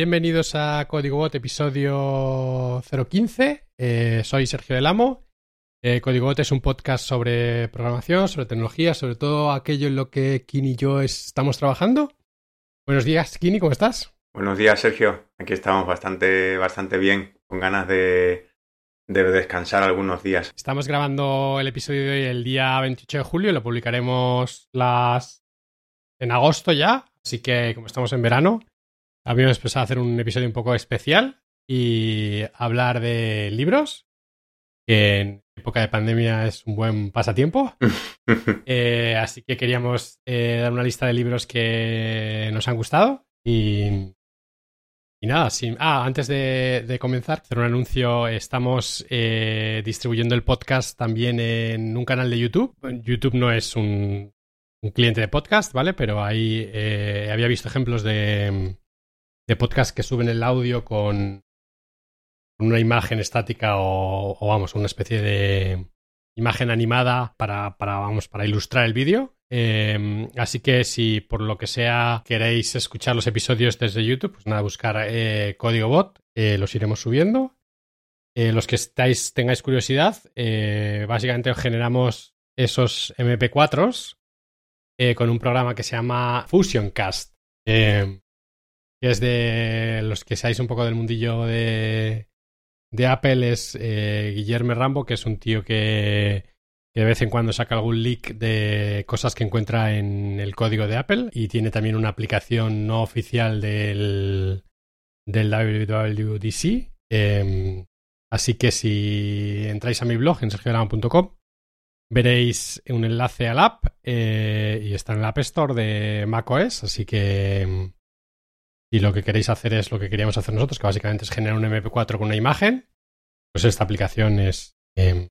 Bienvenidos a Código Bot, episodio 015. Eh, soy Sergio Del Amo. Eh, Código Bot es un podcast sobre programación, sobre tecnología, sobre todo aquello en lo que Kini y yo estamos trabajando. Buenos días, Kini, ¿cómo estás? Buenos días, Sergio. Aquí estamos bastante, bastante bien, con ganas de, de descansar algunos días. Estamos grabando el episodio de hoy el día 28 de julio, lo publicaremos las en agosto ya, así que como estamos en verano, habíamos pensado hacer un episodio un poco especial y hablar de libros, que en época de pandemia es un buen pasatiempo. Eh, así que queríamos eh, dar una lista de libros que nos han gustado y, y nada, sin, ah, antes de, de, comenzar, hacer un anuncio. Estamos eh, distribuyendo el podcast también en un canal de YouTube. YouTube no es un, un cliente de podcast, ¿vale? Pero ahí eh, había visto ejemplos de, de podcast que suben el audio con una imagen estática o, vamos, una especie de imagen animada para, vamos, para ilustrar el vídeo. Eh, así que si por lo que sea queréis escuchar los episodios desde YouTube, pues nada, buscar eh, código bot, eh, los iremos subiendo. Eh, los que estáis, tengáis curiosidad, eh, básicamente generamos esos MP4s con un programa que se llama Fusioncast, que es de los que seáis un poco del mundillo de, de Apple, es Guillermo Rambo, que es un tío que de vez en cuando saca algún leak de cosas que encuentra en el código de Apple y tiene también una aplicación no oficial del, del WWDC. Eh, así que si entráis a mi blog en sergiolama.com veréis un enlace al app eh, y está en el App Store de macOS, así que si lo que queréis hacer es lo que queríamos hacer nosotros, que básicamente es generar un MP4 con una imagen, pues esta aplicación es eh,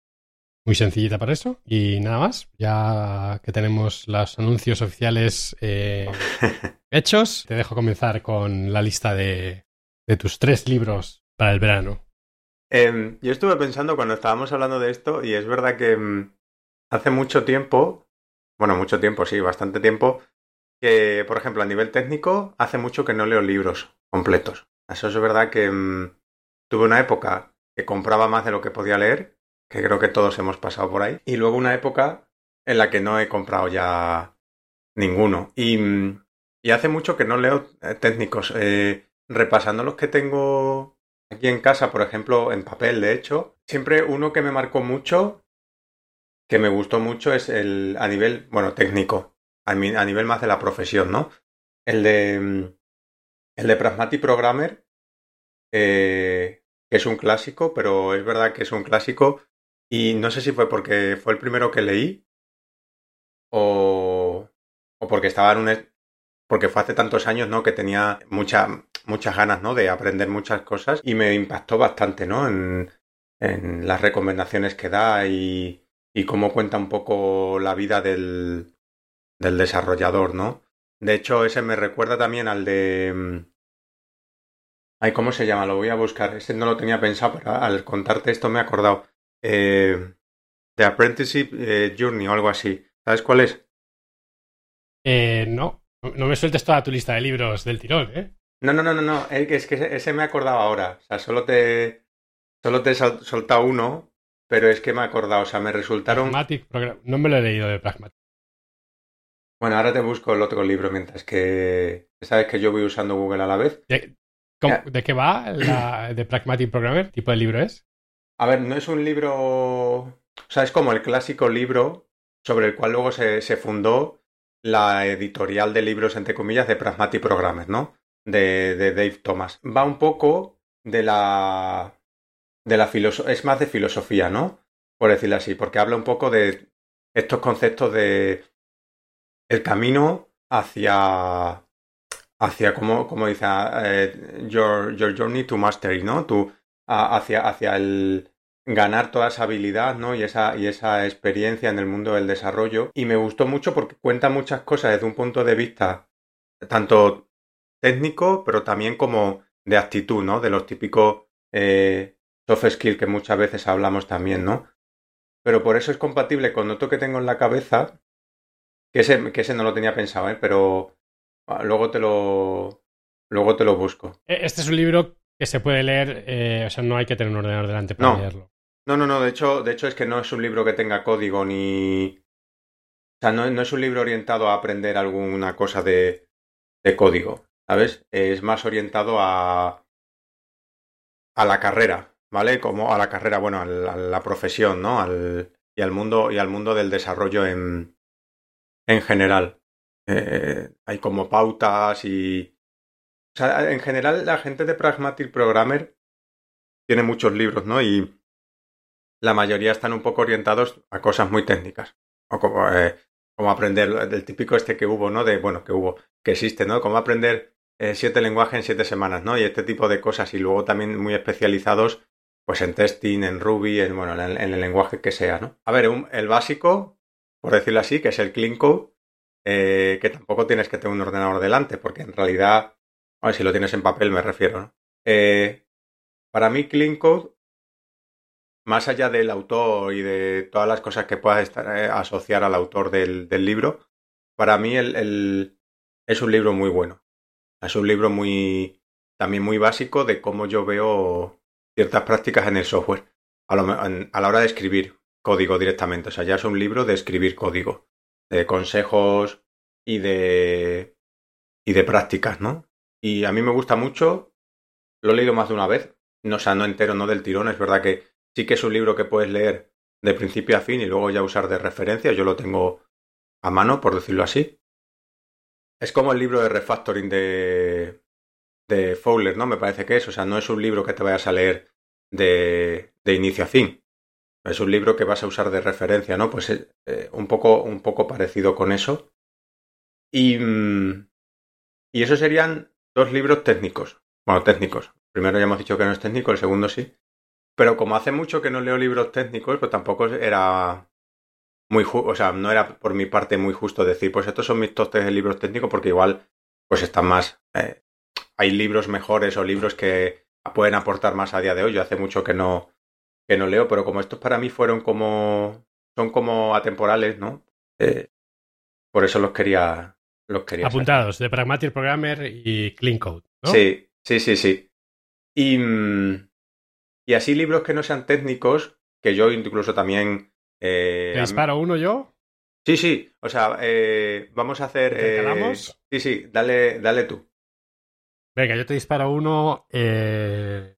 muy sencillita para eso. Y nada más, ya que tenemos los anuncios oficiales eh, hechos, te dejo comenzar con la lista de, de, tus tres libros para el verano. Eh, yo estuve pensando cuando estábamos hablando de esto y es verdad que hace mucho tiempo, bueno, mucho tiempo, sí, bastante tiempo, que, por ejemplo, a nivel técnico, hace mucho que no leo libros completos. Eso es verdad que um, tuve una época que compraba más de lo que podía leer que creo que todos hemos pasado por ahí. Y luego una época en la que no he comprado ya ninguno. Y, y hace mucho que no leo técnicos. Eh, repasando los que tengo aquí en casa, por ejemplo, en papel, de hecho, siempre uno que me marcó mucho, que me gustó mucho, es el a nivel, bueno, técnico, a, nivel más de la profesión, ¿no? El de, el de Pragmatic Programmer, eh, que es un clásico, pero es verdad que es un clásico y no sé si fue porque fue el primero que leí o, o porque estaba en un... porque fue hace tantos años, ¿no? Que tenía mucha, muchas ganas, ¿no? De aprender muchas cosas y me impactó bastante, ¿no? En, en las recomendaciones que da y, y cómo cuenta un poco la vida del, del desarrollador, ¿no? De hecho, ese me recuerda también al de... Ay, ¿cómo se llama? Lo voy a buscar. Ese no lo tenía pensado, pero al contarte esto me he acordado eh, The Apprenticeship eh, Journey o algo así. ¿Sabes cuál es? Eh, no, no me sueltes toda tu lista de libros del tirón, ¿eh? No, no, no, no, no. Es que ese me he acordado ahora. O sea, solo te, solo te he soltado uno, pero es que me he acordado. O sea, me resultaron. Pragmatic Program. No me lo he leído de Pragmatic. Bueno, ahora te busco el otro libro mientras que. Sabes que yo voy usando Google a la vez. ¿De, ¿de qué va la de Pragmatic Programmer? ¿Qué tipo de libro es? A ver, no es un libro. O sea, es como el clásico libro sobre el cual luego se, se fundó la editorial de libros, entre comillas, de Pragmatic Programmers, ¿no? De, de Dave Thomas. Va un poco de la. de la. Es más de filosofía, ¿no? Por decirlo así, porque habla un poco de estos conceptos de. El camino hacia. hacia, como, como dice, uh, your, your journey to mastery, ¿no? Tu, hacia, hacia el ganar toda esa habilidad ¿no? y, esa, y esa experiencia en el mundo del desarrollo. Y me gustó mucho porque cuenta muchas cosas desde un punto de vista tanto técnico, pero también como de actitud, ¿no? De los típicos eh, soft skills que muchas veces hablamos también, ¿no? Pero por eso es compatible con otro que tengo en la cabeza, que ese, que ese no lo tenía pensado, ¿eh? Pero luego te lo, luego te lo busco. E, este es un libro que se puede leer, eh, o sea, no hay que tener un ordenador delante para No. leerlo. No, no, no, de hecho, de hecho es que no es un libro que tenga código ni... O sea, no, no es un libro orientado a aprender alguna cosa de, de código, ¿sabes? Es más orientado a, a la carrera, ¿vale? Como a la carrera, bueno, a la profesión, ¿no? Al, y al mundo, y al mundo del desarrollo en, en general. Eh, hay como pautas y... O sea, en general la gente de Pragmatic Programmer tiene muchos libros, ¿no? Y la mayoría están un poco orientados a cosas muy técnicas. O como, eh, como aprender del típico este que hubo, ¿no? De, bueno, que hubo, que existe, ¿no? Como aprender eh, siete lenguajes en siete semanas, ¿no? Y este tipo de cosas. Y luego también muy especializados, pues en testing, en Ruby, en, bueno, en, en el lenguaje que sea, ¿no? A ver, un- el básico, por decirlo así, que es el Clean Code, eh, que tampoco tienes que tener un ordenador delante, porque en realidad, a ver, si lo tienes en papel me refiero, ¿no? Eh, para mí, Clean Code más allá del autor y de todas las cosas que puedas estar, eh, asociar al autor del, libro, para mí el, es un libro muy bueno. Es un libro muy también muy básico de cómo yo veo ciertas prácticas en el software a la hora de escribir código directamente. O sea, ya es un libro de escribir código, de consejos y de y de prácticas, ¿no? Y a mí me gusta mucho. Lo he leído más de una vez. No, sea, no entero, no del tirón. Es verdad que sí que es un libro que puedes leer de principio a fin y luego ya usar de referencia. Yo lo tengo a mano, por decirlo así. Es como el libro de refactoring de, de Fowler, ¿no? Me parece que es. O sea, no es un libro que te vayas a leer de, de inicio a fin. Es un libro que vas a usar de referencia, ¿no? Pues eh, eh, un, poco, un poco parecido con eso. Y, mm, y eso serían dos libros técnicos. Bueno, técnicos. Primero ya hemos dicho que no es técnico, el segundo sí. Pero como hace mucho que no leo libros técnicos, pues tampoco era muy o sea, no era por mi parte muy justo decir, pues estos son mis top 3 de libros técnicos, porque igual pues están más. eh, hay libros mejores o libros que pueden aportar más a día de hoy. Yo hace mucho que no, que no leo, pero como estos para mí fueron como. son como atemporales, ¿no? Eh, por eso los quería. Los quería. Apuntados, de Pragmatic Programmer y Clean Code, ¿no? Sí, sí, sí, sí. Y, mm, y así libros que no sean técnicos, que yo incluso también... eh, ¿Te disparo uno yo? Sí, sí, o sea, eh, vamos a hacer... eh, sí, sí, dale, dale tú. Venga, yo te disparo uno eh,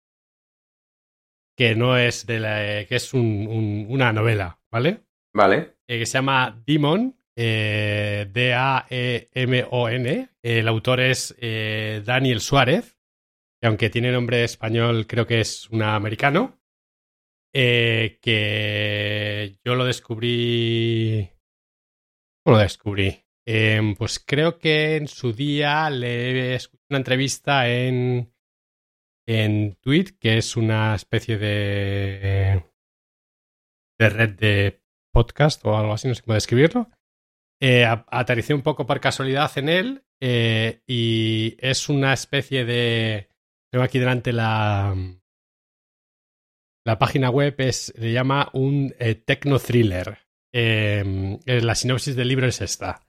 que no es de la... que es un- un- una novela, ¿vale? Vale. Eh, que se llama Demon, eh, D-A-E-M-O-N. El autor es eh, Daniel Suárez, que aunque tiene nombre español, creo que es un americano. eh, que yo lo descubrí. ¿Cómo lo descubrí? Em, pues creo que en su día le escuché una entrevista en, en Tweet, que es una especie de, de red de podcast o algo así, no sé cómo describirlo. Eh, aterricé un poco por casualidad en él eh, y es una especie de... Tengo aquí delante la, la página web, es, le llama un eh, techno thriller. Eh, eh, la sinopsis del libro es esta.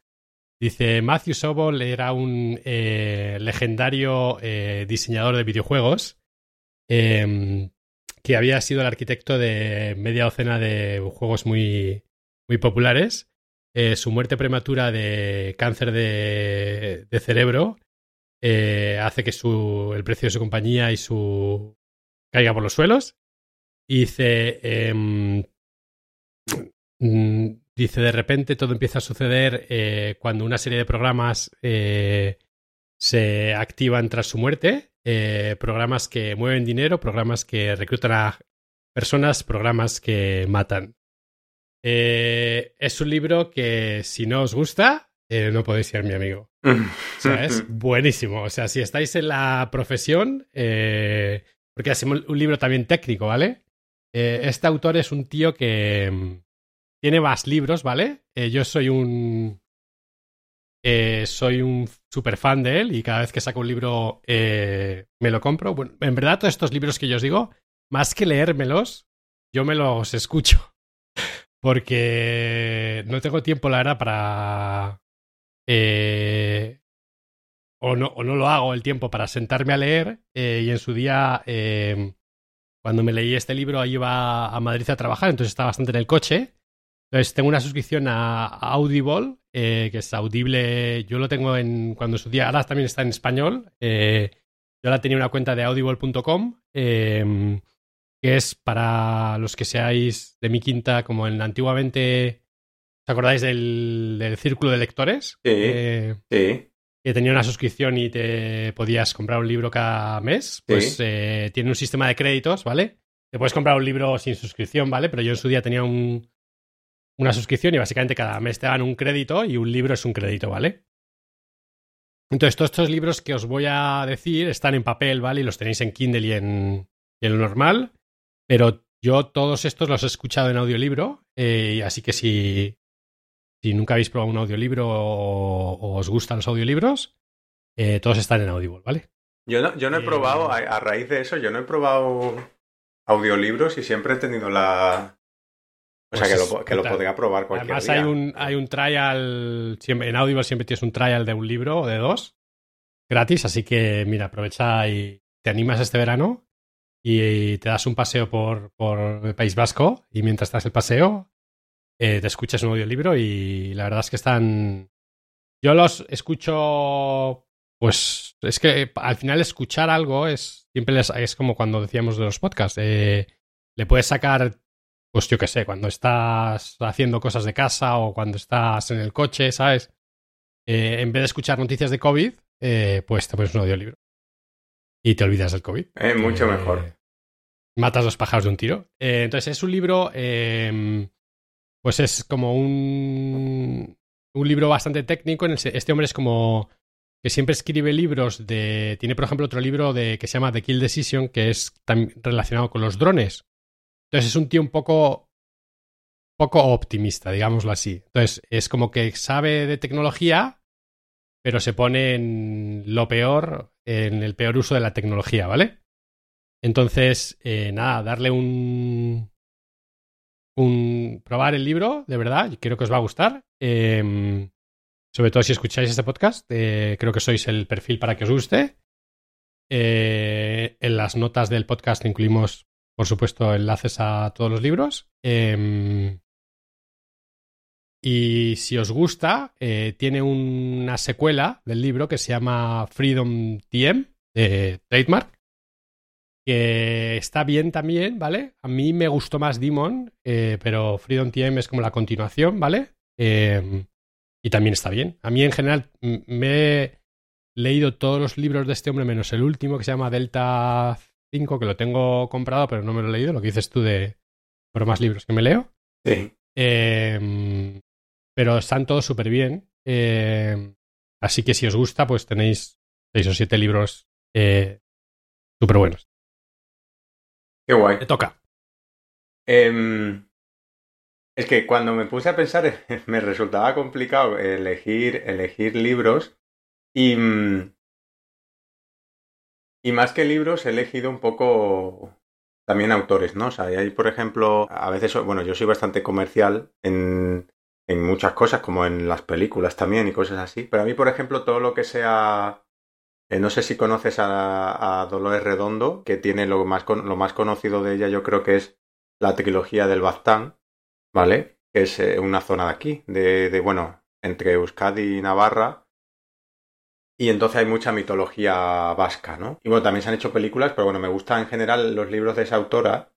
Dice, Matthew Sobol era un eh, legendario diseñador de videojuegos eh, que había sido el arquitecto de media docena de juegos muy, muy populares. Eh, su muerte prematura de cáncer de, de cerebro eh, hace que su, el precio de su compañía y su caiga por los suelos. Y dice, em, mm, dice, de repente todo empieza a suceder eh, cuando una serie de programas se activan tras su muerte. eh, programas que mueven dinero, programas que reclutan a personas, programas que matan. Eh, es un libro que si no os gusta, eh, no podéis ser mi amigo. O sea, es buenísimo. O sea, si estáis en la profesión, porque es un libro también técnico, ¿vale? Este autor es un tío que mm, tiene más libros, ¿vale? Yo soy un. Eh, soy un super fan de él y cada vez que saco un libro eh, me lo compro. Bueno, en verdad, todos estos libros que yo os digo, más que leérmelos, yo me los escucho. Porque no tengo tiempo, la verdad, para. eh, o no, o no lo hago el tiempo para sentarme a leer y en su día cuando me leí este libro iba a Madrid a trabajar, entonces estaba bastante en el coche. Entonces tengo una suscripción a Audible, eh, que es audible. Yo lo tengo en cuando su día, ahora también está en español. Eh, yo ahora tenía una cuenta de audible.com, em, que es para los que seáis de mi quinta, como en antiguamente. ¿Os acordáis del, círculo de lectores? Sí. Eh, sí que tenía una suscripción y te podías comprar un libro cada mes, pues eh, tiene un sistema de créditos, ¿vale? Te puedes comprar un libro sin suscripción, ¿vale? Pero yo en su día tenía un, una suscripción y básicamente cada mes te dan un crédito y un libro es un crédito, ¿vale? Entonces, todos estos libros que os voy a decir están en papel, ¿vale? Y los tenéis en Kindle y en, lo normal. Pero yo todos estos los he escuchado en audiolibro. Eh, así que si, si nunca habéis probado un audiolibro o, os gustan los audiolibros, eh, todos están en Audible, ¿vale? Yo no, yo no he probado, eh, a, raíz de eso, yo no he probado audiolibros y siempre he tenido la... O sea, que lo, pues que lo podría probar cualquier Además, hay un, hay un trial, siempre, en Audible siempre tienes un trial de un libro o de dos, gratis, así que mira, aprovecha y te animas este verano y te das un paseo por, por el País Vasco y mientras estás el paseo eh, te escuchas un audiolibro y la verdad es que están... Yo los escucho, pues es que al final escuchar algo es siempre es como cuando decíamos de los podcasts. Eh, le puedes sacar, pues yo qué sé, cuando estás haciendo cosas de casa o cuando estás en el coche, ¿sabes? Eh, en vez de escuchar noticias de COVID, pues te pones un audiolibro. Y te olvidas del COVID. Es mucho mejor. Matas los pájaros de un tiro. entonces es un libro pues es como un, un libro bastante técnico. En este hombre es como que siempre escribe libros de... Tiene, por ejemplo, otro libro de, que se llama The Kill Decision, que es relacionado con los drones. Entonces es un tío un poco poco optimista, digámoslo así. Entonces, es como que sabe de tecnología, pero se pone en lo peor, en el peor uso de la tecnología, ¿vale? Entonces, eh, nada, darle un, un, probar el libro, de verdad, creo que os va a gustar. Em, sobre todo si escucháis este podcast, eh, creo que sois el perfil para que os guste. Eh, en las notas del podcast incluimos, por supuesto, enlaces a todos los libros. Em, y si os gusta, eh, tiene una secuela del libro que se llama Freedom TM, de Trademark, que está bien también, ¿vale? A mí me gustó más Demon, eh, pero Freedom TM es como la continuación, ¿vale? Em, y también está bien. A mí en general me he leído todos los libros de este hombre menos el último que se llama Delta 5, que lo tengo comprado, pero no me lo he leído, lo que dices tú de por más libros que me leo. Sí. Em, pero están todos súper bien. Em, así que si os gusta, pues tenéis seis o siete libros eh, súper buenos. Qué guay. Te toca. Em, es que cuando me puse a pensar me resultaba complicado elegir, elegir libros y, mm, y más que libros he elegido un poco también autores, ¿no? O sea, hay, por ejemplo, a veces, bueno, yo soy bastante comercial en, en muchas cosas, como en las películas también y cosas así, pero a mí, por ejemplo, todo lo que sea eh, no sé si conoces a, Dolores Redondo, que tiene lo más, lo más conocido de ella, yo creo que es la trilogía del Baztán, ¿vale? Que es eh, una zona de aquí, de, bueno, entre Euskadi y Navarra. Y entonces hay mucha mitología vasca, ¿no? Y bueno, también se han hecho películas, pero bueno, me gustan en general los libros de esa autora,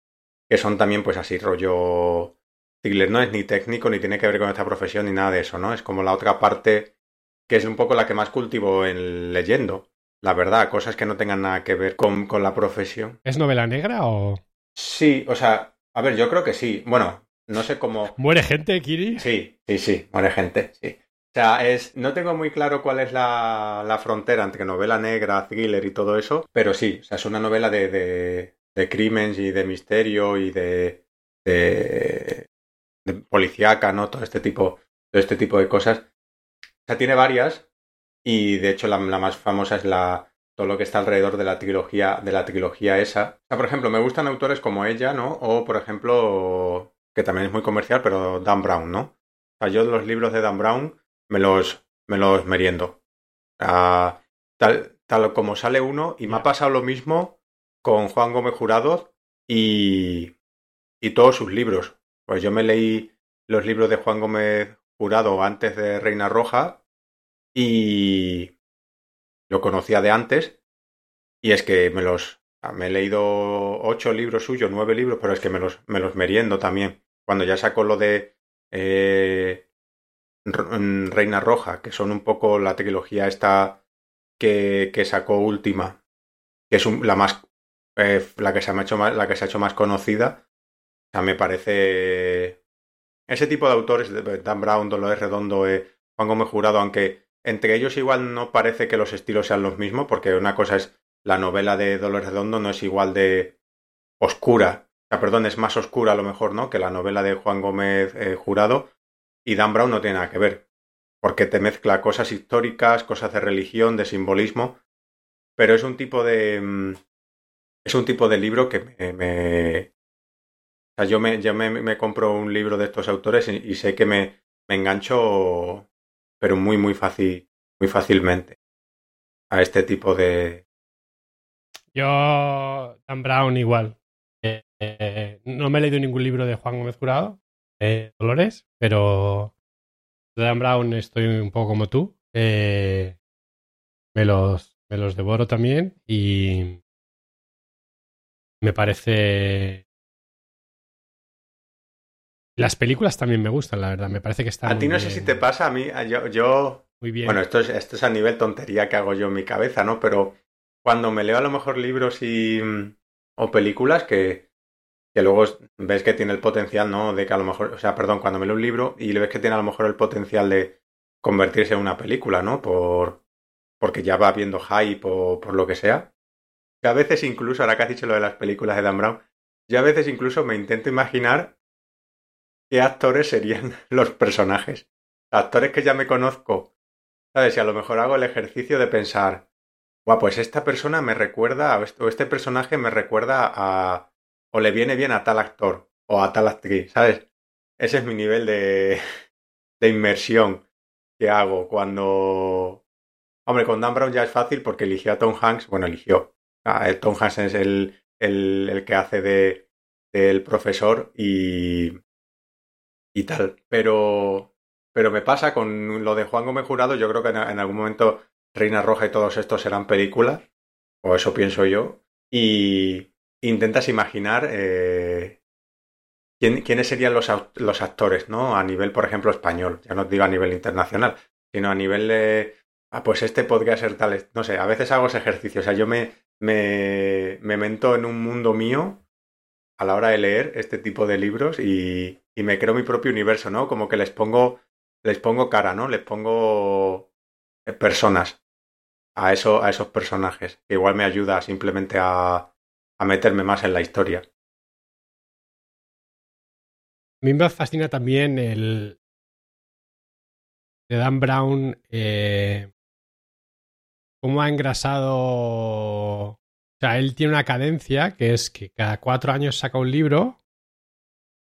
que son también pues así rollo... No es ni técnico, ni tiene que ver con esta profesión, ni nada de eso, ¿no? Es como la otra parte que es un poco la que más cultivo en leyendo la verdad, cosas que no tengan nada que ver con, con la profesión. ¿Es novela negra o...? Sí, o sea, a ver, yo creo que sí. Bueno, no sé cómo... ¿Muere gente, Kiri? Sí, sí, sí, muere gente, sí. O sea, es, no tengo muy claro cuál es la, la, frontera entre novela negra, thriller y todo eso, pero sí, o sea, es una novela de, de, de crímenes y de misterio y de, de, de policíaca, ¿no? Todo este tipo, todo este tipo de cosas. O sea, tiene varias, y de hecho la, más famosa es la todo lo que está alrededor de la trilogía de la trilogía esa. O sea, por ejemplo, me gustan autores como ella, ¿no? O por ejemplo, que también es muy comercial, pero Dan Brown, ¿no? O sea, yo los libros de Dan Brown me los me los meriendo. tal, tal como sale uno, y me ha pasado lo mismo con Juan Gómez Jurado y, y todos sus libros. Pues yo me leí los libros de Juan Gómez Jurado antes de Reina Roja y lo conocía de antes y es que me los me he leído ocho libros suyos, nueve libros, pero es que me los, me los meriendo también. Cuando ya sacó lo de eh, Reina Roja, que son un poco la trilogía esta que, que sacó última, que es la más eh, la que se ha hecho más, la que se ha hecho más conocida. O sea, me parece ese tipo de autores, Dan Brown, Dolores Redondo, eh, Juan Gómez Jurado, aunque entre ellos igual no parece que los estilos sean los mismos, porque una cosa es la novela de Dolores Redondo no es igual de oscura, o sea, perdón, es más oscura a lo mejor, ¿no? Que la novela de Juan Gómez eh, Jurado, y Dan Brown no tiene nada que ver, porque te mezcla cosas históricas, cosas de religión, de simbolismo, pero es un tipo de... Mm, es un tipo de libro que me... o sea, yo me, yo me, compro un libro de estos autores y, sé que me, me engancho, pero muy, muy fácil, muy fácilmente a este tipo de... Yo, Dan Brown igual. Eh, no me he leído ningún libro de Juan Gómez Jurado, Dolores, pero Dan Brown estoy un poco como tú. Eh, me, los, me los devoro también y me parece... Las películas también me gustan, la verdad. Me parece que están. A ti no sé si te pasa, a mí, yo, yo... Muy bien. Bueno, esto es, esto es a nivel tontería que hago yo en mi cabeza, ¿no? Pero cuando me leo a lo mejor libros y o películas que, que luego ves que tiene el potencial, ¿no? De que a lo mejor, o sea, perdón, cuando me leo un libro y le ves que tiene a lo mejor el potencial de convertirse en una película, ¿no? Por, porque ya va viendo hype o por lo que sea. Que a veces incluso, ahora que has dicho lo de las películas de Dan Brown, yo a veces incluso me intento imaginar qué actores serían los personajes. Actores que ya me conozco. ¿Sabes? Y a lo mejor hago el ejercicio de pensar, Guau, pues esta persona me recuerda, o este personaje me recuerda a. o le viene bien a tal actor o a tal actriz, ¿sabes? Ese es mi nivel de, de inmersión que hago cuando. Hombre, con Dan Brown ya es fácil porque eligió a Tom Hanks, bueno, eligió. Tom Hanks es el, el, el que hace de del profesor y. y tal. Pero. Pero me pasa con lo de Juan Gómez Jurado, yo creo que en algún momento Reina Roja y todos estos serán películas, o eso pienso yo, y intentas imaginar eh, quiénes serían los, los, actores, ¿no? A nivel, por ejemplo, español, ya no digo a nivel internacional, sino a nivel de, ah, pues este podría ser tal, no sé, a veces hago ese ejercicio, o sea, yo me, me, me mento en un mundo mío a la hora de leer este tipo de libros y, y me creo mi propio universo, ¿no? Como que les pongo, les pongo cara, ¿no? Les pongo eh, personas a, eso, a esos personajes, que igual me ayuda simplemente a, a meterme más en la historia. A mí me fascina también el de Dan Brown, eh, cómo ha engrasado. O sea, él tiene una cadencia que es que cada cuatro años saca un libro.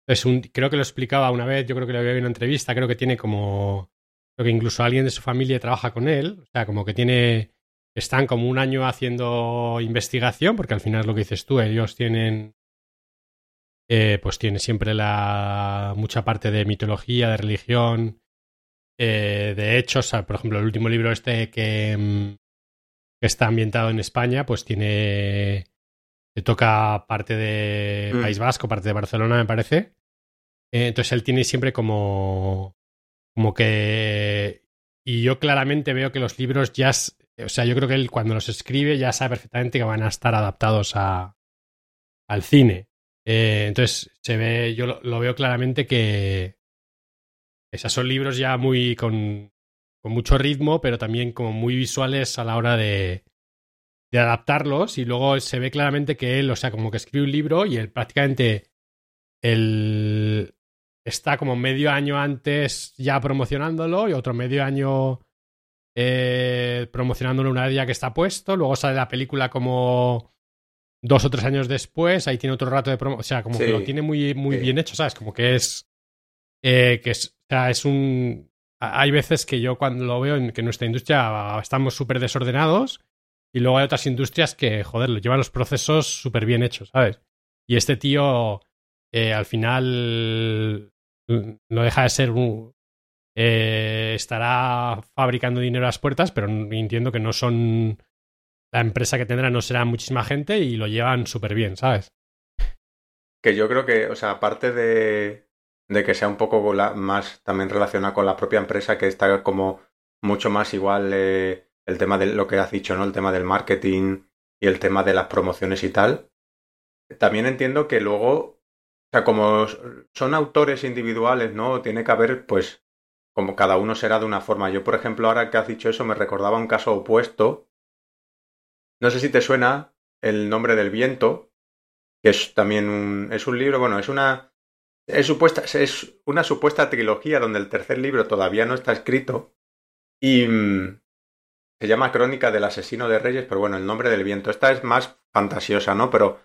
Es un, creo que lo explicaba una vez, yo creo que lo había en una entrevista, creo que tiene como que incluso alguien de su familia trabaja con él, o sea, como que tiene, están como un año haciendo investigación, porque al final es lo que dices tú, ellos tienen, eh, pues tiene siempre la mucha parte de mitología, de religión, eh, de hechos, por ejemplo, el último libro este que, mm, que está ambientado en España, pues tiene, que toca parte de mm. País Vasco, parte de Barcelona, me parece. Eh, entonces él tiene siempre como como que... Y yo claramente veo que los libros ya... O sea, yo creo que él cuando los escribe ya sabe perfectamente que van a estar adaptados a, al cine. Eh, entonces, se ve, yo lo, veo claramente que esos son libros ya muy con, con, mucho ritmo, pero también como muy visuales a la hora de, de adaptarlos. Y luego se ve claramente que él, o sea, como que escribe un libro y él prácticamente el, está como medio año antes ya promocionándolo y otro medio año eh, promocionándolo una ya que está puesto. Luego sale la película como dos o tres años después. Ahí tiene otro rato de promo. O sea, como que lo tiene muy, muy bien hecho, ¿sabes? Como que es. Eh, que es, o sea, es un. hay veces que yo cuando lo veo en que en nuestra industria estamos súper desordenados y luego hay otras industrias que, joder, lo llevan los procesos súper bien hechos, ¿sabes? Y este tío eh, al final no deja de ser un... Eh, estará fabricando dinero a las puertas, pero entiendo que no son... La empresa que tendrá no será muchísima gente y lo llevan súper bien, ¿sabes? Que yo creo que, o sea, aparte de, de que sea un poco más también relacionado con la propia empresa, que está como mucho más igual eh, el tema de lo que has dicho, ¿no? El tema del marketing y el tema de las promociones y tal. También entiendo que luego, o sea, como son autores individuales, ¿no? Tiene que haber, pues, como cada uno será de una forma. Yo, por ejemplo, ahora que has dicho eso, me recordaba un caso opuesto. No sé si te suena el nombre del viento, que es también un, es un libro, bueno, es una es, supuesta, es una supuesta trilogía donde el tercer libro todavía no está escrito y mm, se llama Crónica del asesino de reyes, pero bueno, el nombre del viento. Esta es más fantasiosa, ¿no? Pero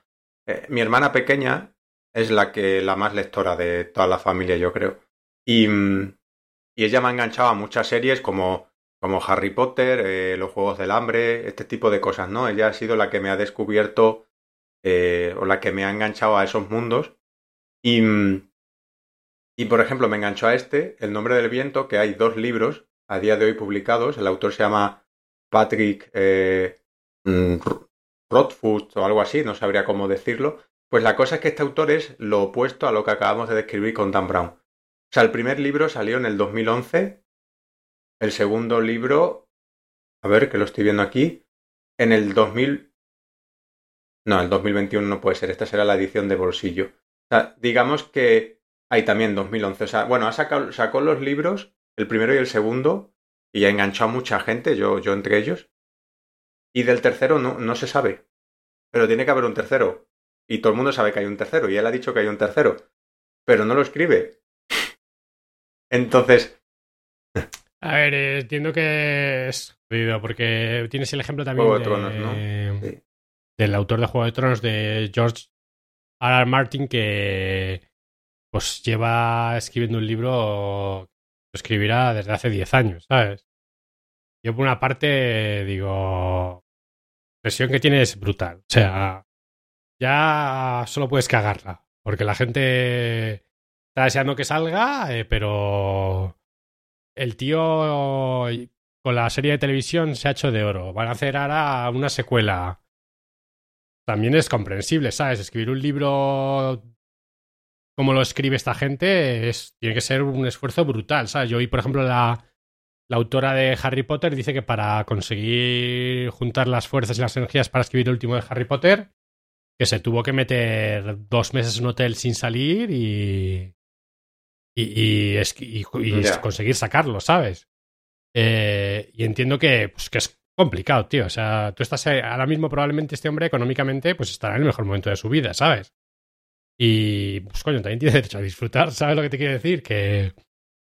eh, mi hermana pequeña es la que la más lectora de toda la familia, yo creo. Y, mm, y ella me ha enganchado a muchas series como, como Harry Potter, eh, los Juegos del Hambre, este tipo de cosas, ¿no? Ella ha sido la que me ha descubierto eh, o la que me ha enganchado a esos mundos. Y, y por ejemplo, me enganchó a este, El nombre del viento, que hay dos libros a día de hoy publicados. El autor se llama Patrick eh, mm, Rothfuss o algo así, no sabría cómo decirlo. Pues la cosa es que este autor es lo opuesto a lo que acabamos de describir con Dan Brown. O sea, el primer libro salió en el 2011. El segundo libro, a ver, que lo estoy viendo aquí, en el 2000... No, el 2021 no puede ser, esta será la edición de bolsillo. O sea, digamos que Ahí también 2011. O sea, bueno, ha sacado, sacó los libros, el primero y el segundo, y ha enganchado mucha gente, yo, yo entre ellos. Y del tercero no, no se sabe. Pero tiene que haber un tercero. Y todo el mundo sabe que hay un tercero, y él ha dicho que hay un tercero. Pero no lo escribe. Entonces. A ver, entiendo que es porque tienes el ejemplo también de, Tronos, ¿no? del autor de Juego de Tronos, de George R. R. Martin, que pues lleva escribiendo un libro, lo escribirá desde hace 10 años, ¿sabes? Yo por una parte digo, la presión que tiene es brutal. O sea, ya solo puedes cagarla, porque la gente está deseando que salga, eh, pero el tío con la serie de televisión se ha hecho de oro. Van a hacer ahora una secuela. También es comprensible, ¿sabes? Escribir un libro como lo escribe esta gente, tiene que ser un esfuerzo brutal, ¿sabes? Yo vi, por ejemplo, la, la autora de Harry Potter dice que para conseguir juntar las fuerzas y las energías para escribir el último de Harry Potter, que se tuvo que meter dos meses en un hotel sin salir y. y, y, conseguir sacarlo, ¿sabes? Eh, y entiendo que, pues, que es complicado, tío. O sea, tú estás eh, ahora mismo, probablemente este hombre económicamente, pues estará en el mejor momento de su vida, ¿sabes? Y, pues coño, también tiene derecho a disfrutar, ¿sabes lo que te quiero decir? Que,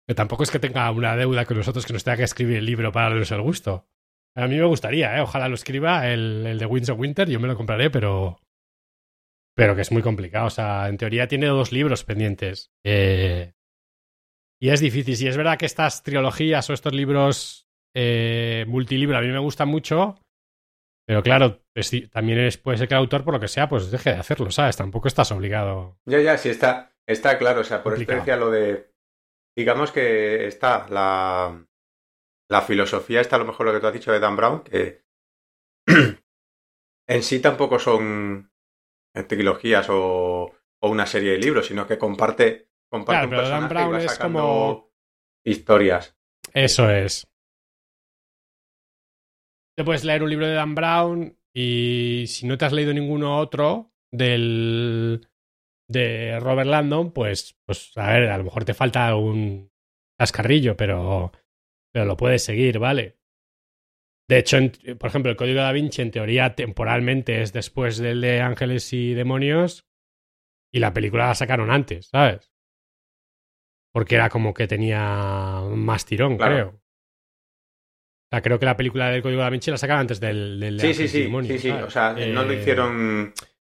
que tampoco es que tenga una deuda con nosotros que nos tenga que escribir el libro para darnos el gusto. A mí me gustaría, ¿eh? Ojalá lo escriba el, el de Winds of Winter, yo me lo compraré, pero... Pero que es muy complicado. O sea, en teoría tiene dos libros pendientes. Eh, y es difícil. Si es verdad que estas trilogías o estos libros eh, multilibro a mí me gustan mucho, pero claro, también es, puede ser que el autor, por lo que sea, pues deje de hacerlo, ¿sabes? Tampoco estás obligado. Ya, ya, sí, está, está claro. O sea, por experiencia lo de. Digamos que está la. La filosofía está a lo mejor lo que tú has dicho de Dan Brown, que en sí tampoco son trilogías o, o una serie de libros, sino que comparte, comparte claro, Dan Brown es como historias. Eso es. Te puedes leer un libro de Dan Brown y si no te has leído ninguno otro del de Robert Landon, pues, pues a ver, a lo mejor te falta un cascarrillo, pero, pero lo puedes seguir, ¿vale? De hecho, por ejemplo, el código da Vinci en teoría temporalmente es después del de Ángeles y Demonios y la película la sacaron antes, ¿sabes? Porque era como que tenía más tirón, creo. O sea, creo que la película del Código da Vinci la sacaron antes del, del sí, sí, sí, sí, sí, O sea, no lo eh, hicieron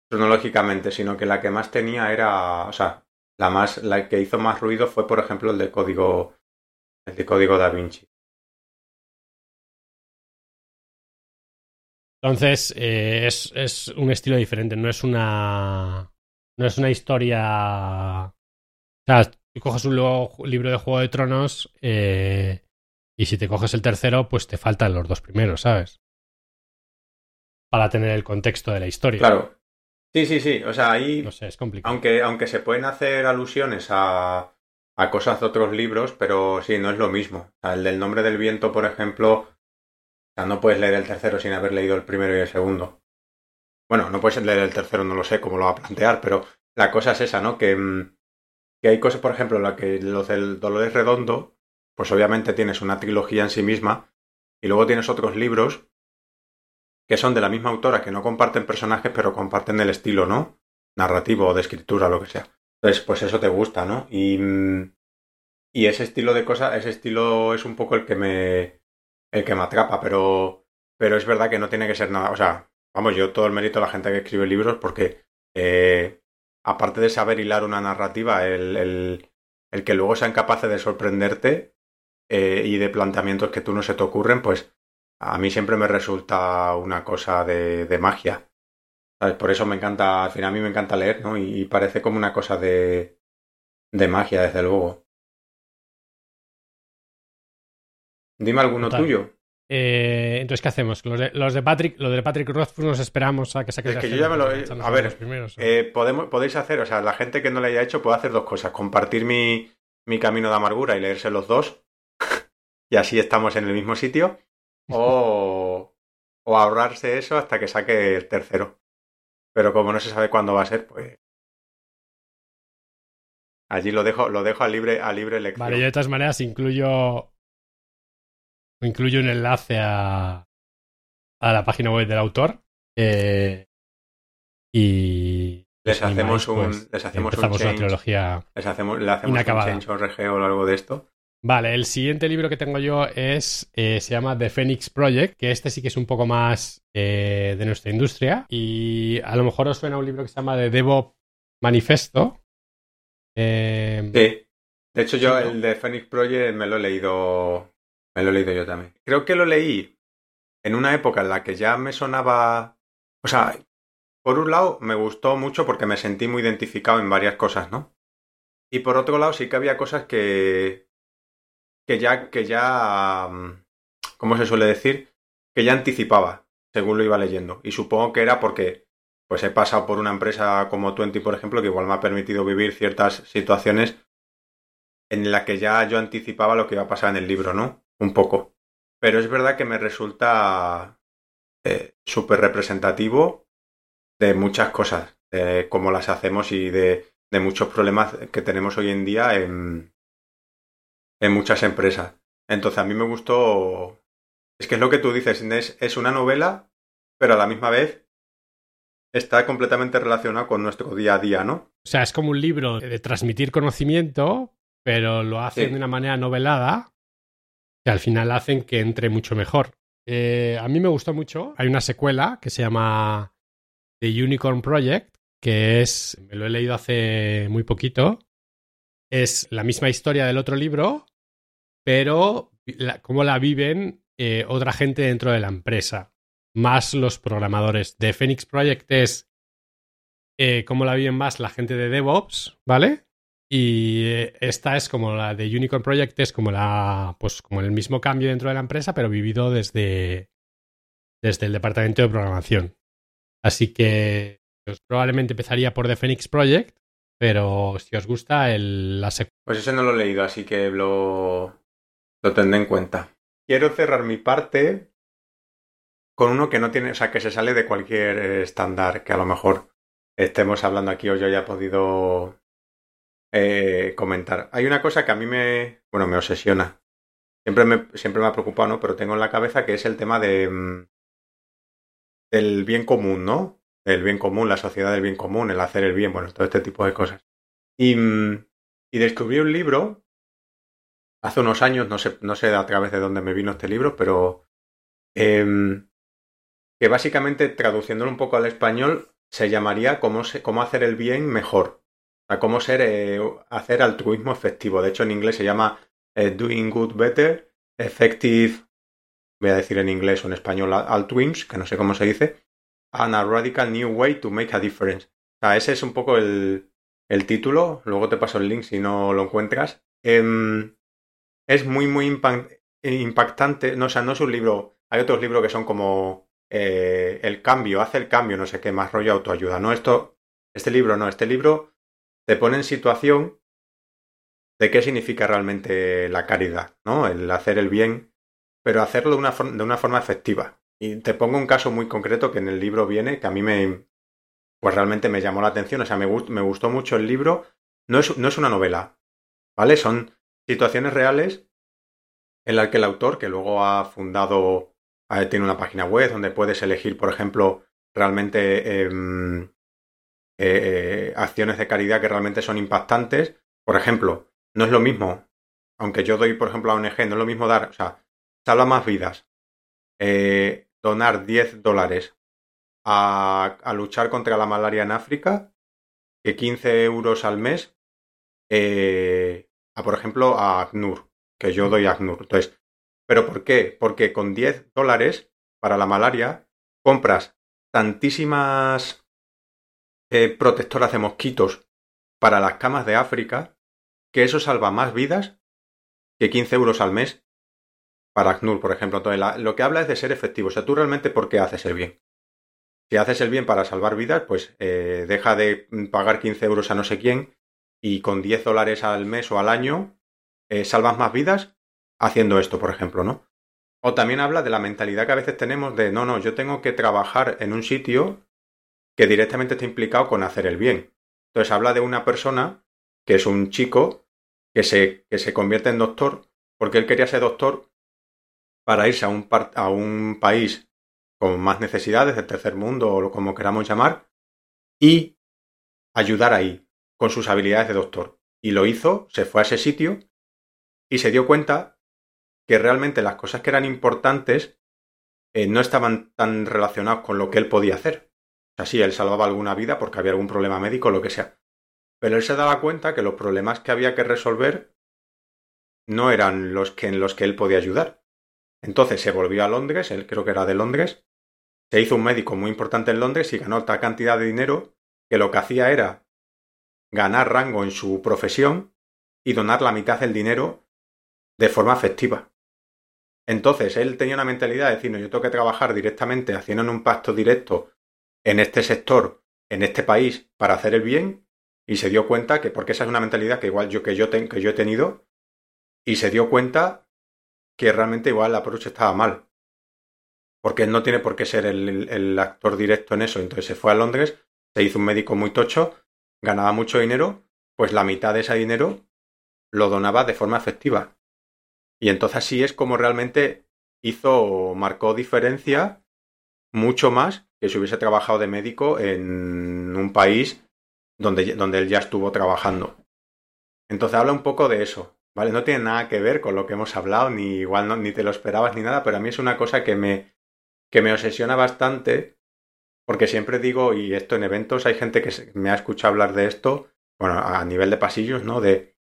cronológicamente, sino que la que más tenía era, o sea, la más, la que hizo más ruido fue, por ejemplo, el de Código, el de Código Da Vinci. Entonces, eh, es, es, un estilo diferente, no es una. No es una historia. O sea, tú coges un libro de Juego de Tronos eh, y si te coges el tercero, pues te faltan los dos primeros, ¿sabes? Para tener el contexto de la historia. Claro. Sí, sí, sí. O sea, ahí. No sé, es complicado. Aunque, aunque se pueden hacer alusiones a, a cosas de otros libros, pero sí, no es lo mismo. O sea, el del nombre del viento, por ejemplo, o sea, no puedes leer el tercero sin haber leído el primero y el segundo. Bueno, no puedes leer el tercero, no lo sé cómo lo va a plantear, pero la cosa es esa, ¿no? Que, mm, que hay cosas, por ejemplo, la que los del Dolores Redondo, pues obviamente tienes una trilogía en sí misma, y luego tienes otros libros que son de la misma autora, que no comparten personajes, pero comparten el estilo, ¿no? Narrativo o de escritura, lo que sea. Entonces, pues eso te gusta, ¿no? Y, mm, y ese estilo de cosas, ese estilo es un poco el que me, el que me atrapa, pero, pero es verdad que no tiene que ser nada. O sea, vamos, yo todo el mérito a la gente que escribe libros porque, eh, aparte de saber hilar una narrativa, el, el, el que luego sean capaces de sorprenderte eh, y de planteamientos que tú no se te ocurren, pues a mí siempre me resulta una cosa de, de magia. ¿Sabes? Por eso me encanta, al final a mí me encanta leer, ¿no? Y, y parece como una cosa de, de magia, desde luego. Dime alguno tuyo. Eh, entonces, ¿qué hacemos? Los de, los de Patrick, lo de Patrick Rothfuss nos esperamos a que saque Es que yo ya me lo. A ver, primeros, eh, podemos, podéis hacer, o sea, la gente que no le haya hecho puede hacer dos cosas. Compartir mi, mi camino de amargura y leerse los dos. y así estamos en el mismo sitio. O, o ahorrarse eso hasta que saque el tercero. Pero como no se sabe cuándo va a ser, pues allí lo dejo, lo dejo a libre, a libre elección. Vale, yo de todas maneras incluyo incluyo un enlace a, a la página web del autor. Eh, y les hacemos un pues, les hacemos un change, una trilogía les hacemos, le hacemos inacabada. un change o algo de esto. Vale, el siguiente libro que tengo yo es eh, se llama The Phoenix Project, que este sí que es un poco más eh, de nuestra industria y a lo mejor os suena un libro que se llama The DevOps Manifesto. Eh, sí. De hecho, yo el de Phoenix Project me lo he leído me lo he leído yo también. Creo que lo leí en una época en la que ya me sonaba. O sea, por un lado me gustó mucho porque me sentí muy identificado en varias cosas, ¿no? Y por otro lado sí que había cosas que. que ya. que ya. Mm, ¿Cómo se suele decir? Que ya anticipaba, según lo iba leyendo. Y supongo que era porque. Pues he pasado por una empresa como Twenty, por ejemplo, que igual me ha permitido vivir ciertas situaciones en las que ya yo anticipaba lo que iba a pasar en el libro, ¿no? Un poco. Pero es verdad que me resulta eh, súper representativo de muchas cosas, de cómo las hacemos y de, de, muchos problemas que tenemos hoy en día en, en muchas empresas. Entonces a mí me gustó... Es que es lo que tú dices, es, es una novela, pero a la misma vez está completamente relacionado con nuestro día a día, ¿no? O sea, es como un libro de transmitir conocimiento, pero lo hace de una manera novelada que al final hacen que entre mucho mejor. Eh, a mí me gustó mucho. Hay una secuela que se llama The Unicorn Project, que es, me lo he leído hace muy poquito. Es la misma historia del otro libro, pero cómo la viven eh, otra gente dentro de la empresa, más los programadores. The Phoenix Project es eh, cómo la viven más la gente de DevOps, ¿vale? Y eh, esta es como la de Unicorn Project, es como la, pues como el mismo cambio dentro de la empresa, pero vivido desde, desde el departamento de programación. Así que pues, probablemente empezaría por The Phoenix Project, pero si os gusta el, la Pues ese no lo he leído, así que lo, lo tendré en cuenta. Quiero cerrar mi parte con uno que no tiene, o sea, que se sale de cualquier estándar que a lo mejor estemos hablando aquí o yo haya podido eh, comentar. Hay una cosa que a mí me, bueno, me obsesiona. Siempre me, siempre me ha preocupado, ¿no? Pero tengo en la cabeza que es el tema de mm, del bien común, ¿no? El bien común, la sociedad del bien común, el hacer el bien, bueno, todo este tipo de cosas. Y, mm, y descubrí un libro hace unos años, no sé, no sé a través de dónde me vino este libro, pero eh, que básicamente traduciéndolo un poco al español se llamaría cómo, se, cómo hacer el bien mejor cómo ser, eh, hacer altruismo efectivo. De hecho, en inglés se llama eh, Doing Good Better, Effective, voy a decir en inglés o en español, Altwins, que no sé cómo se dice, and a Radical New Way to Make a Difference. Ese es un poco el, el título, luego te paso el link si no lo encuentras. Em, es muy, muy impactante, no, o sea, no es un libro, hay otros libros que son como eh, el cambio, hace el cambio, no sé qué, más rollo autoayuda. No, esto, este libro no, este libro te pone en situación de qué significa realmente la caridad, ¿no? El hacer el bien, pero hacerlo de una, forma efectiva. Y te pongo un caso muy concreto que en el libro viene, que a mí me, pues realmente me llamó la atención, o sea, me, gustó mucho el libro. No es, no es una novela, ¿vale? Son situaciones reales en las que el autor, que luego ha fundado, tiene una página web donde puedes elegir, por ejemplo, realmente em, eh, acciones de caridad que realmente son impactantes. Por ejemplo, no es lo mismo, aunque yo doy, por ejemplo, a ONG, no es lo mismo dar, o sea, salva más vidas, eh, donar 10 dólares a, luchar contra la malaria en África que 15 euros al mes eh, a, por ejemplo, a ACNUR, que yo doy a ACNUR. Entonces, ¿pero por qué? Porque con 10 dólares para la malaria compras tantísimas eh, protectoras de mosquitos para las camas de África que eso salva más vidas que 15 euros al mes para ACNUR, por ejemplo. Entonces, lo que habla es de ser efectivo. O sea, tú realmente, ¿por qué haces el bien? Si haces el bien para salvar vidas, pues eh, deja de pagar 15 euros a no sé quién y con 10 dólares al mes o al año eh, salvas más vidas haciendo esto, por ejemplo, ¿no? O también habla de la mentalidad que a veces tenemos de, no, no, yo tengo que trabajar en un sitio que directamente está implicado con hacer el bien. Entonces habla de una persona que es un chico que se, que se convierte en doctor porque él quería ser doctor para irse a un, a un país con más necesidades del tercer mundo o como queramos llamar y ayudar ahí con sus habilidades de doctor. Y lo hizo, se fue a ese sitio y se dio cuenta que realmente las cosas que eran importantes eh, no estaban tan relacionadas con lo que él podía hacer. O sea, sí, él salvaba alguna vida porque había algún problema médico o lo que sea. Pero él se daba cuenta que los problemas que había que resolver no eran los que en los que él podía ayudar. Entonces se volvió a Londres, él creo que era de Londres, se hizo un médico muy importante en Londres y ganó tal cantidad de dinero que lo que hacía era ganar rango en su profesión y donar la mitad del dinero de forma efectiva. Entonces él tenía una mentalidad de decir, no, yo tengo que trabajar directamente haciendo un pacto directo en este sector, en este país, para hacer el bien y se dio cuenta que, porque esa es una mentalidad que igual yo que yo, que yo he tenido, y se dio cuenta que realmente igual la approach estaba mal. Porque él no tiene por qué ser el, el, actor directo en eso. Entonces se fue a Londres, se hizo un médico muy tocho, ganaba mucho dinero, pues la mitad de ese dinero lo donaba de forma efectiva. Y entonces así es como realmente hizo, marcó diferencia mucho más que si hubiese trabajado de médico en un país donde, donde él ya estuvo trabajando. Entonces habla un poco de eso, ¿vale? No tiene nada que ver con lo que hemos hablado, ni igual no, ni te lo esperabas ni nada, pero a mí es una cosa que me, que me obsesiona bastante, porque siempre digo, y esto en eventos, hay gente que me ha escuchado hablar de esto, bueno, a nivel de pasillos, ¿no? De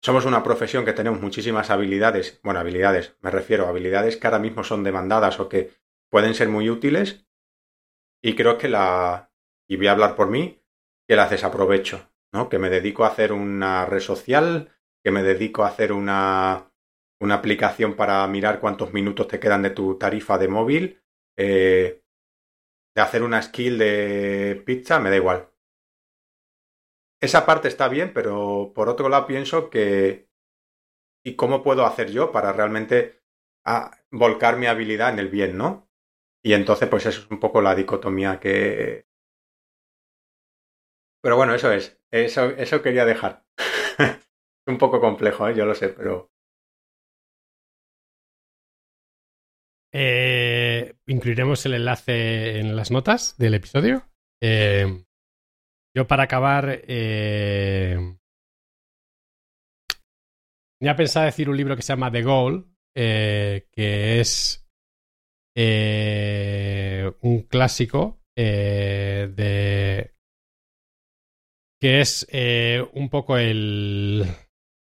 somos una profesión que tenemos muchísimas habilidades, bueno, habilidades, me refiero a habilidades que ahora mismo son demandadas o que pueden ser muy útiles, y creo que la, y voy a hablar por mí, que las desaprovecho, ¿no? Que me dedico a hacer una red social, que me dedico a hacer una, una aplicación para mirar cuántos minutos te quedan de tu tarifa de móvil, eh, de hacer una skill de pizza, me da igual. Esa parte está bien, pero por otro lado pienso que ¿y cómo puedo hacer yo para realmente ah, volcar mi habilidad en el bien, ¿no? Y entonces, pues eso es un poco la dicotomía que, pero bueno, eso es. Eso, eso quería dejar. es un poco complejo, ¿eh? yo lo sé, pero. Eh, incluiremos el enlace en las notas del episodio. Eh, yo para acabar. Eh, tenía pensado decir un libro que se llama The Goal, que es un clásico de que es eh, un poco el,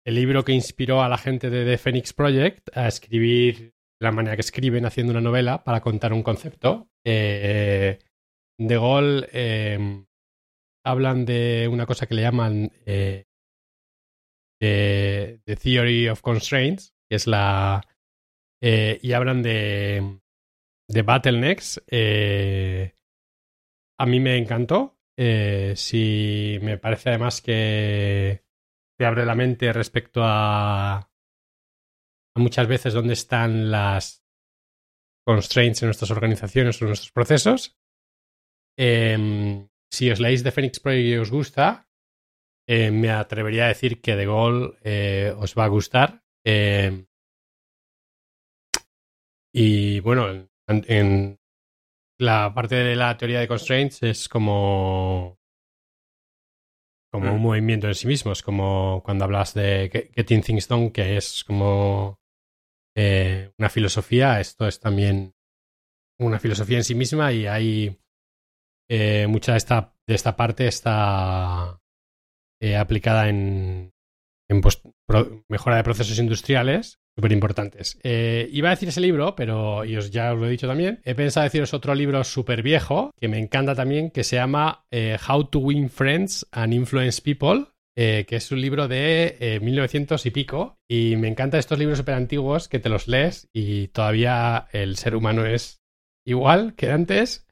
el libro que inspiró a la gente de The Phoenix Project a escribir la manera que escriben haciendo una novela para contar un concepto. Eh, de Gaulle eh, hablan de una cosa que le llaman eh, The Theory of Constraints, que es la... y hablan de, de bottlenecks. a mí me encantó. si me parece además que te abre la mente respecto a muchas veces dónde están las constraints en nuestras organizaciones o en nuestros procesos. Em, si os leéis de Phoenix Project y os gusta, eh, me atrevería a decir que The Goal eh, os va a gustar. Em, y bueno, en, la parte de la teoría de constraints es como como un mm. movimiento en sí mismo. Es como cuando hablas de Getting Things Done, que es como eh, una filosofía, esto es también una filosofía en sí misma y hay eh, mucha de esta, de esta parte está eh, aplicada en, en mejora de procesos industriales súper importantes. iba a decir ese libro, pero y os, ya os lo he dicho también. He pensado deciros otro libro súper viejo que me encanta también, que se llama How to Win Friends and Influence People, eh, que es un libro de 1900 eh, y pico. Y me encantan estos libros súper antiguos que te los lees y todavía el ser humano es igual que antes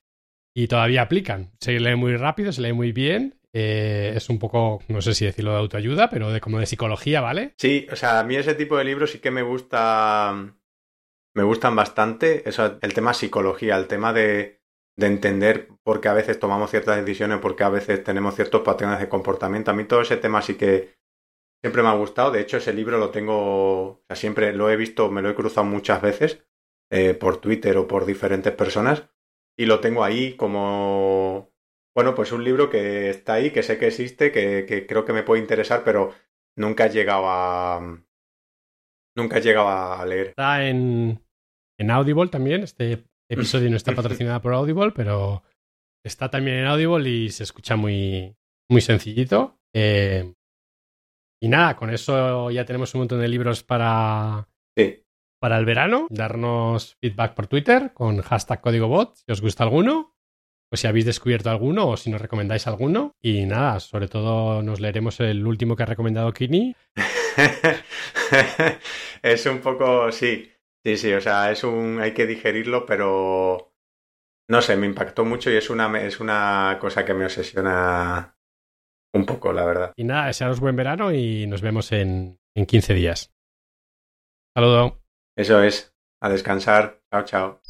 y todavía aplican. Se lee muy rápido, se lee muy bien. Eh, es un poco, no sé si decirlo de autoayuda, pero de como de psicología, ¿vale? Sí, o sea, a mí ese tipo de libros sí que me gusta. Me gustan bastante. Eso, el tema psicología, el tema de de entender por qué a veces tomamos ciertas decisiones, por qué a veces tenemos ciertos patrones de comportamiento. A mí todo ese tema sí que siempre me ha gustado. De hecho, ese libro lo tengo, o sea, siempre lo he visto, me lo he cruzado muchas veces eh, por Twitter o por diferentes personas y lo tengo ahí como, bueno, pues un libro que está ahí, que sé que existe, que, creo que me puede interesar, pero nunca he llegado a... Nunca he llegado a leer. Está en, en Audible también, este episodio no está patrocinada por Audible, pero está también en Audible y se escucha muy, muy sencillito. Eh, y nada, con eso ya tenemos un montón de libros para, para el verano. Darnos feedback por Twitter con hashtag código bot si os gusta alguno. O si habéis descubierto alguno o si nos recomendáis alguno. Y nada, sobre todo nos leeremos el último que ha recomendado Kini. es un poco, sí. Sí, sí, o sea, es un. hay que digerirlo, pero. No sé, me impactó mucho y es una, es una cosa que me obsesiona un poco, la verdad. Y nada, desearos buen verano y nos vemos en, en 15 días. Saludo. Eso es. A descansar. Chao, chao.